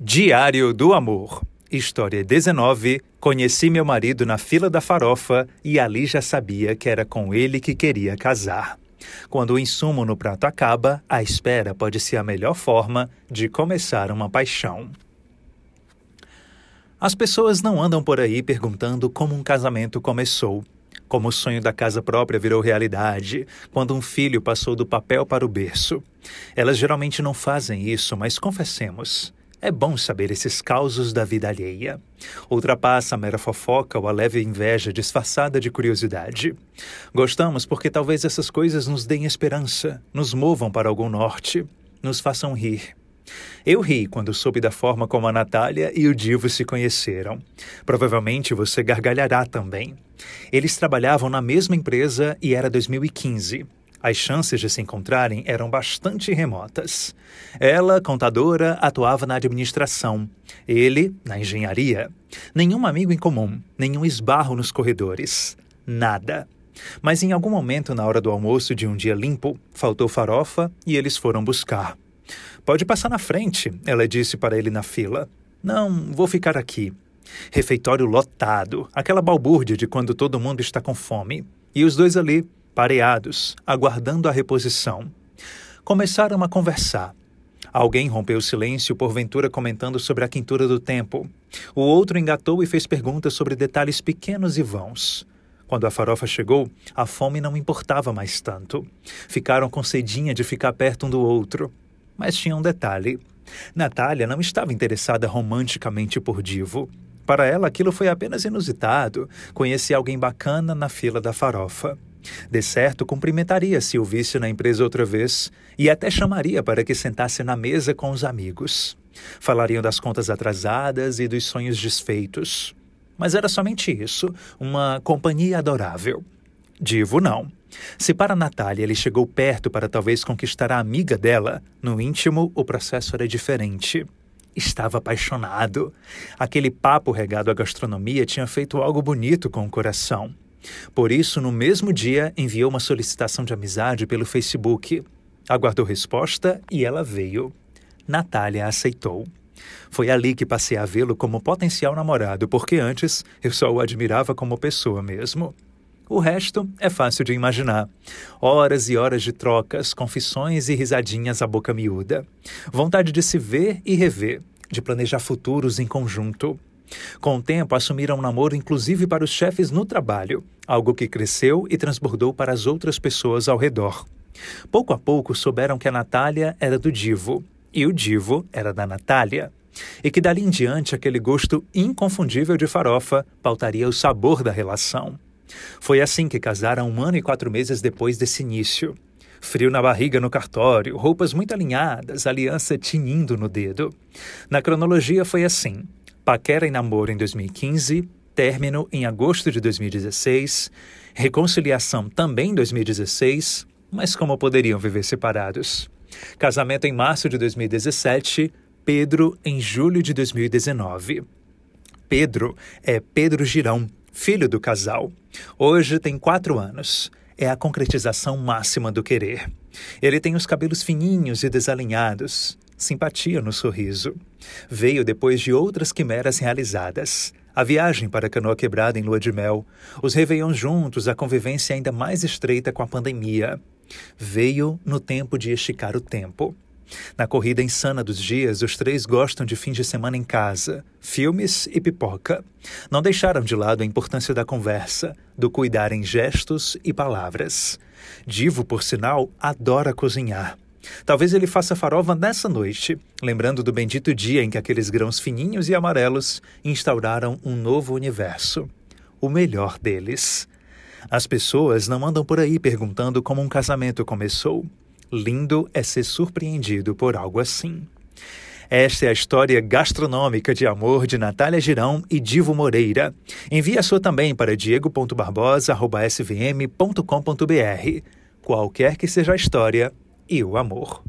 Diário do Amor. História 19. Conheci meu marido na fila da farofa e ali já sabia que era com ele que queria casar. Quando o insumo no prato acaba, a espera pode ser a melhor forma de começar uma paixão. As pessoas não andam por aí perguntando como um casamento começou, como o sonho da casa própria virou realidade, quando um filho passou do papel para o berço. Elas geralmente não fazem isso, mas confessemos. É bom saber esses causos da vida alheia. Ultrapassa a mera fofoca ou a leve inveja disfarçada de curiosidade. Gostamos porque talvez essas coisas nos deem esperança, nos movam para algum norte, nos façam rir. Eu ri quando soube da forma como a Natália e o Divo se conheceram. Provavelmente você gargalhará também. Eles trabalhavam na mesma empresa e era 2015. As chances de se encontrarem eram bastante remotas. Ela, contadora, atuava na administração. Ele, na engenharia. Nenhum amigo em comum, nenhum esbarro nos corredores. Nada. Mas em algum momento, na hora do almoço de um dia limpo, faltou farofa e eles foram buscar. Pode passar na frente, ela disse para ele na fila. Não, vou ficar aqui. Refeitório lotado, aquela balbúrdia de quando todo mundo está com fome. E os dois ali, pareados, aguardando a reposição. Começaram a conversar. Alguém rompeu o silêncio, porventura comentando sobre a quintura do tempo. O outro engatou e fez perguntas sobre detalhes pequenos e vãos. Quando a farofa chegou, a fome não importava mais tanto. Ficaram com cedinha de ficar perto um do outro. Mas tinha um detalhe. Natália não estava interessada romanticamente por Divo. Para ela, aquilo foi apenas inusitado. Conheci alguém bacana na fila da farofa. De certo, cumprimentaria se o visse na empresa outra vez e até chamaria para que sentasse na mesa com os amigos. Falariam das contas atrasadas e dos sonhos desfeitos. Mas era somente isso, uma companhia adorável. Divo não. Se para Natália ele chegou perto para talvez conquistar a amiga dela, no íntimo o processo era diferente. Estava apaixonado. Aquele papo regado à gastronomia tinha feito algo bonito com o coração. Por isso, no mesmo dia, enviou uma solicitação de amizade pelo Facebook. Aguardou resposta e ela veio. Natália aceitou. Foi ali que passei a vê-lo como potencial namorado, porque antes eu só o admirava como pessoa mesmo. O resto é fácil de imaginar. Horas e horas de trocas, confissões e risadinhas à boca miúda. Vontade de se ver e rever, de planejar futuros em conjunto. Com o tempo, assumiram um namoro inclusive para os chefes no trabalho, algo que cresceu e transbordou para as outras pessoas ao redor. Pouco a pouco souberam que a Natália era do Divo e o Divo era da Natália, e que dali em diante aquele gosto inconfundível de farofa pautaria o sabor da relação. Foi assim que casaram um ano e quatro meses depois desse início. Frio na barriga no cartório, roupas muito alinhadas, aliança tinindo no dedo. Na cronologia foi assim: paquera e namoro em 2015, término em agosto de 2016, reconciliação também em 2016, mas como poderiam viver separados? Casamento em março de 2017, Pedro em julho de 2019. Pedro é Pedro Girão, filho do casal. Hoje tem quatro anos. É a concretização máxima do querer. Ele tem os cabelos fininhos e desalinhados, simpatia no sorriso. Veio depois de outras quimeras realizadas. A viagem para Canoa Quebrada em lua de mel, os réveillons juntos, a convivência ainda mais estreita com a pandemia. Veio no tempo de esticar o tempo. Na corrida insana dos dias, os três gostam de fim de semana em casa, filmes e pipoca. Não deixaram de lado a importância da conversa, do cuidar em gestos e palavras. Divo, por sinal, adora cozinhar. Talvez ele faça farofa nessa noite, lembrando do bendito dia em que aqueles grãos fininhos e amarelos instauraram um novo universo. O melhor deles. As pessoas não andam por aí perguntando como um casamento começou. Lindo é ser surpreendido por algo assim. Esta é a história gastronômica de amor de Natália Girão e Divo Moreira. Envie a sua também para diego.barbosa.svm.com.br. Qualquer que seja a história, e o amor.